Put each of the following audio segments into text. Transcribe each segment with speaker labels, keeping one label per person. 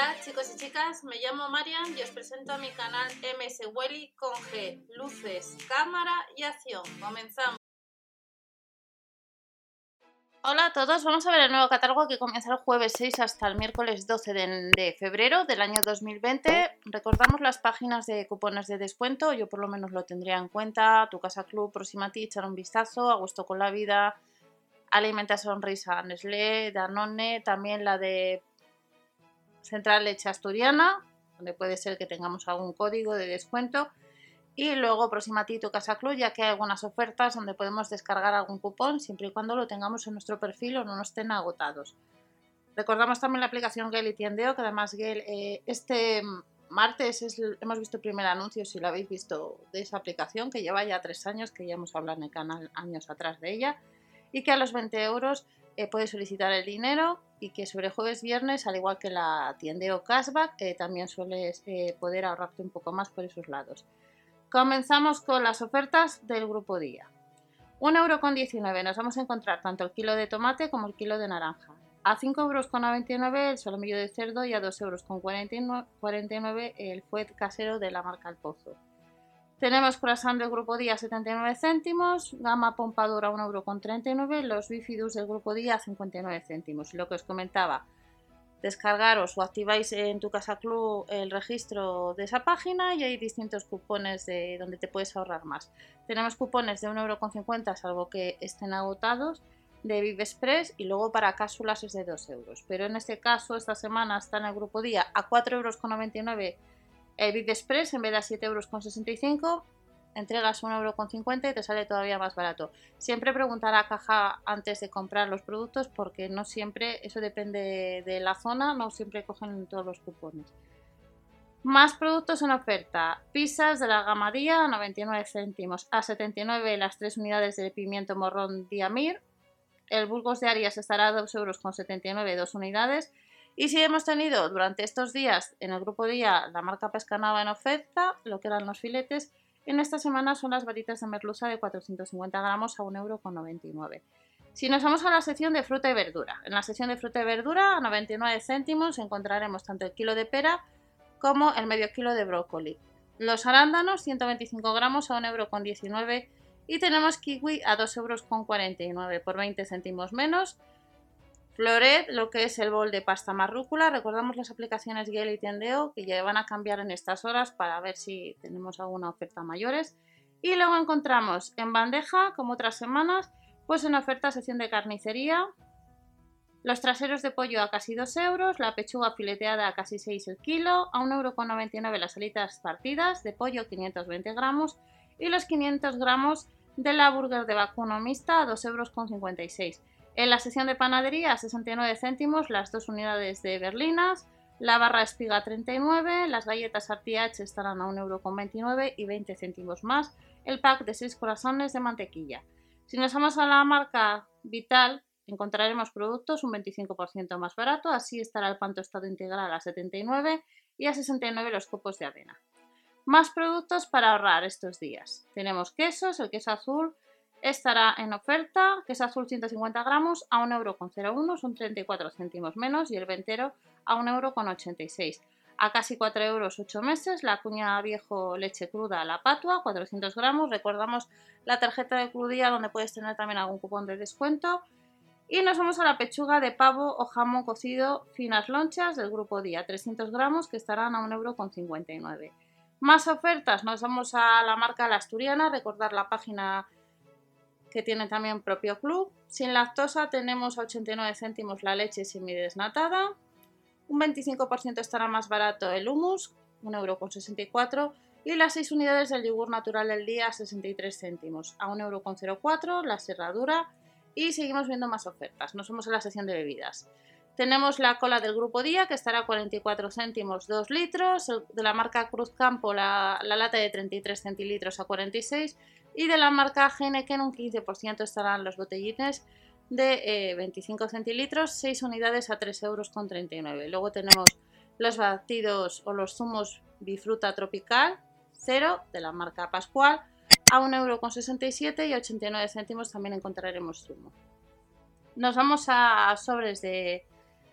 Speaker 1: Hola chicos y chicas, me llamo Marian y os presento a mi canal MS Welly con G, luces, cámara y acción. Comenzamos. Hola a todos, vamos a ver el nuevo catálogo que comienza el jueves 6 hasta el miércoles 12 de, febrero del año 2020. Recordamos las páginas de cupones de descuento, yo por lo menos lo tendría en cuenta. Tu Casa Club, Proximati, echar un vistazo, A Gusto con la Vida, Alimenta Sonrisa, Nestlé, Danone, también la de Central Leche Asturiana, donde puede ser que tengamos algún código de descuento. Y luego Proximatito Casa Club, ya que hay algunas ofertas donde podemos descargar algún cupón siempre y cuando lo tengamos en nuestro perfil o no nos estén agotados. Recordamos también la aplicación Gale y Tiendeo, que además Gale, eh, este martes hemos visto el primer anuncio, si lo habéis visto, de esa aplicación que lleva ya tres años, que ya hemos hablado en el canal años atrás de ella, y que a los 20 euros eh, puedes solicitar el dinero y que sobre jueves viernes, al igual que la tienda o cashback, eh, también sueles eh, poder ahorrarte un poco más por esos lados. Comenzamos con las ofertas del grupo día. 1,19€ nos vamos a encontrar tanto el kilo de tomate como el kilo de naranja. A 5,99€ el solomillo de cerdo y a 2,49€ el fuet casero de la marca El Pozo. Tenemos croissant del grupo día 79 céntimos, gama pompadura 1,39€, los bifidus del grupo día 59 céntimos. Lo que os comentaba, descargaros o activáis en tu casa club el registro de esa página y hay distintos cupones de donde te puedes ahorrar más. Tenemos cupones de 1,50€ salvo que estén agotados de Vive Express y luego para cápsulas es de 2 euros. Pero en este caso, esta semana está en el grupo día a 4,99€ el Bit Express en vez de a 7,65 euros entregas 1,50 euros y te sale todavía más barato. Siempre preguntar a caja antes de comprar los productos porque no siempre, eso depende de la zona, no siempre cogen todos los cupones. Más productos en oferta. Pizzas de la gama Día a 99 céntimos. A 79 las 3 unidades de pimiento morrón Diamir. El Burgos de Arias estará a 2,79 euros 2 unidades. Y si hemos tenido durante estos días en el grupo día la marca Pescanava en oferta, lo que eran los filetes, en esta semana son las varitas de merluza de 450 gramos a 1,99€. Si nos vamos a la sección de fruta y verdura, en la sección de fruta y verdura a 99 céntimos encontraremos tanto el kilo de pera como el medio kilo de brócoli. Los arándanos 125 gramos a 1,19€ y tenemos kiwi a 2,49€ por 20 céntimos menos Floret, lo que es el bol de pasta marrúcula. Recordamos las aplicaciones Gale y Tiendeo que ya van a cambiar en estas horas para ver si tenemos alguna oferta mayores. Y luego encontramos en bandeja, como otras semanas, pues en oferta sección de carnicería. Los traseros de pollo a casi 2 euros, la pechuga fileteada a casi 6 el kilo, a 1,99 euro las alitas partidas de pollo 520 gramos y los 500 gramos de la burger de vacuno mixta a 2,56 euros. En la sección de panadería, 69 céntimos las dos unidades de berlinas, la barra espiga 39, las galletas RTH estarán a 1,29€ y 20 céntimos más, el pack de 6 corazones de mantequilla. Si nos vamos a la marca Vital, encontraremos productos un 25% más barato, así estará el pan tostado integral a 79 y a 69 los copos de avena. Más productos para ahorrar estos días. Tenemos quesos, el queso azul estará en oferta, que es azul 150 gramos, a 1,01€, son 34 céntimos menos, y el ventero a 1,86€. A casi 4 euros 8 meses, la cuña viejo leche cruda la patua, 400 gramos. Recordamos la tarjeta de crudía donde puedes tener también algún cupón de descuento. Y nos vamos a la pechuga de pavo o jamón cocido finas lonchas del grupo día, 300 gramos, que estarán a 1,59€. Más ofertas, nos vamos a la marca La Asturiana, recordar la página que tiene también propio club. Sin lactosa tenemos a 89 céntimos la leche semidesnatada. Un 25% estará más barato el hummus, 1,64€ y las 6 unidades del yogur natural del día a 63 céntimos, a 1,04€ la serradura y seguimos viendo más ofertas. Nos vamos a la sección de bebidas. Tenemos la cola del grupo Día que estará a 44 céntimos 2 litros, de la marca Cruz Campo la, la lata de 33 centilitros a 46 y de la marca Heineken un 15% estarán los botellines de 25 eh, centilitros, 6 unidades a 3,39 euros. Luego tenemos los batidos o los zumos bifruta tropical, 0 de la marca Pascual, a 1,67 euro y 89 céntimos también encontraremos zumo. Nos vamos a sobres de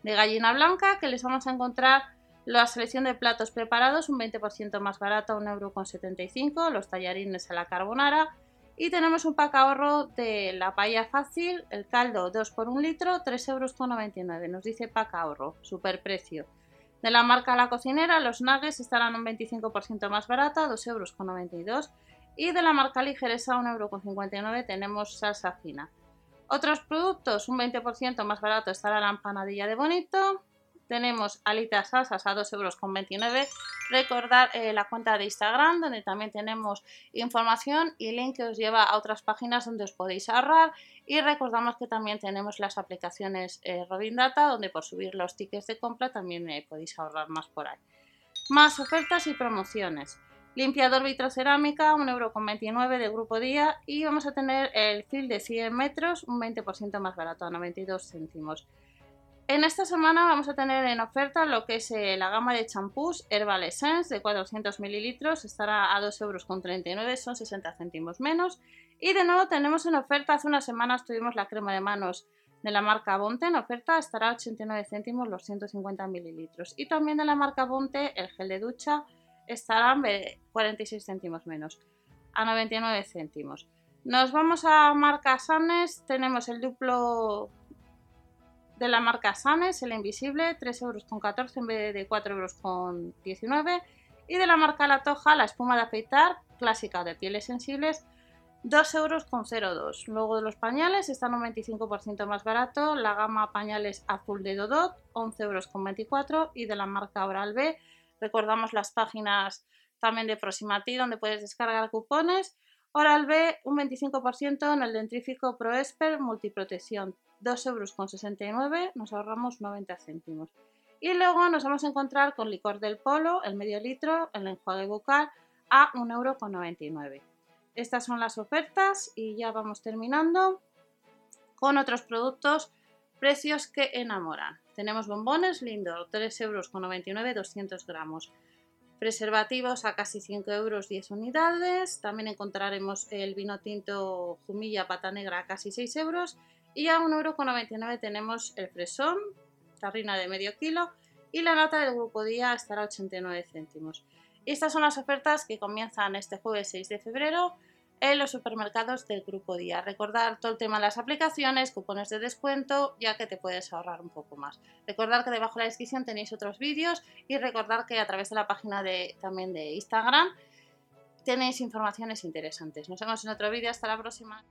Speaker 1: gallina blanca que les vamos a encontrar La selección de platos preparados, un 20% más barato, a 1,75€. Los tallarines a la carbonara. Y tenemos un pack ahorro de la paella fácil, el caldo 2 por 1 litro, 3,99€. Nos dice pack ahorro, super precio. De la marca La Cocinera, los nuggets estarán un 25% más barata, 2,92€. Y de la marca Ligeresa, 1,59€ tenemos salsa fina. Otros productos, un 20% más barato estará la empanadilla de bonito. Tenemos alitas salsas a 2,29€. Recordar eh, la cuenta de Instagram, donde también tenemos información y link que os lleva a otras páginas donde os podéis ahorrar. Y recordamos que también tenemos las aplicaciones eh, Robin Data, donde por subir los tickets de compra también eh, podéis ahorrar más por ahí. Más ofertas y promociones. Limpiador vitrocerámica, 1,29€ de grupo día y vamos a tener el fil de 100 metros, un 20% más barato, a 92 céntimos. En esta semana vamos a tener en oferta lo que es eh, la gama de champús Herbal Essence de 400 mililitros, estará a 2,39€, son 60 céntimos menos. Y de nuevo tenemos en oferta, hace unas semanas tuvimos la crema de manos de la marca Bonte en oferta, estará a 89 céntimos los 150 mililitros. Y también de la marca Bonte el gel de ducha estarán 46 céntimos menos, a 99 céntimos. Nos vamos a marca Sanes, tenemos el duplo de la marca Sanes, el invisible, 3,14 euros en vez de 4,19 euros. Y de la marca La Toja, la espuma de afeitar, clásica de pieles sensibles, 2,02 euros. Luego de los pañales están un 25% más barato, la gama pañales azul de Dodot, 11,24 euros. Y de la marca Oral B, Recordamos las páginas también de Proximati donde puedes descargar cupones. Oral B, un 25% en el dentrífico ProEsper Multiprotección, 2,69 euros, nos ahorramos 90 céntimos. Y luego nos vamos a encontrar con licor del polo, el medio litro, el enjuague bucal a 1,99 euros. Estas son las ofertas y ya vamos terminando con otros productos, precios que enamoran. Tenemos bombones Lindor, 3,99 euros, 200 gramos. Preservativos a casi 5 euros, 10 unidades. También encontraremos el vino tinto Jumilla Pata Negra a casi 6 euros. Y a 1,99 euro tenemos el fresón, tarrina de medio kilo. Y la lata del grupo día estará a 89 céntimos. Y estas son las ofertas que comienzan este jueves 6 de febrero en los supermercados del Grupo Día. Recordar todo el tema de las aplicaciones, cupones de descuento, ya que te puedes ahorrar un poco más. Recordar que debajo de la descripción tenéis otros vídeos y recordar que a través de la página de, también de Instagram tenéis informaciones interesantes. Nos vemos en otro vídeo. Hasta la próxima.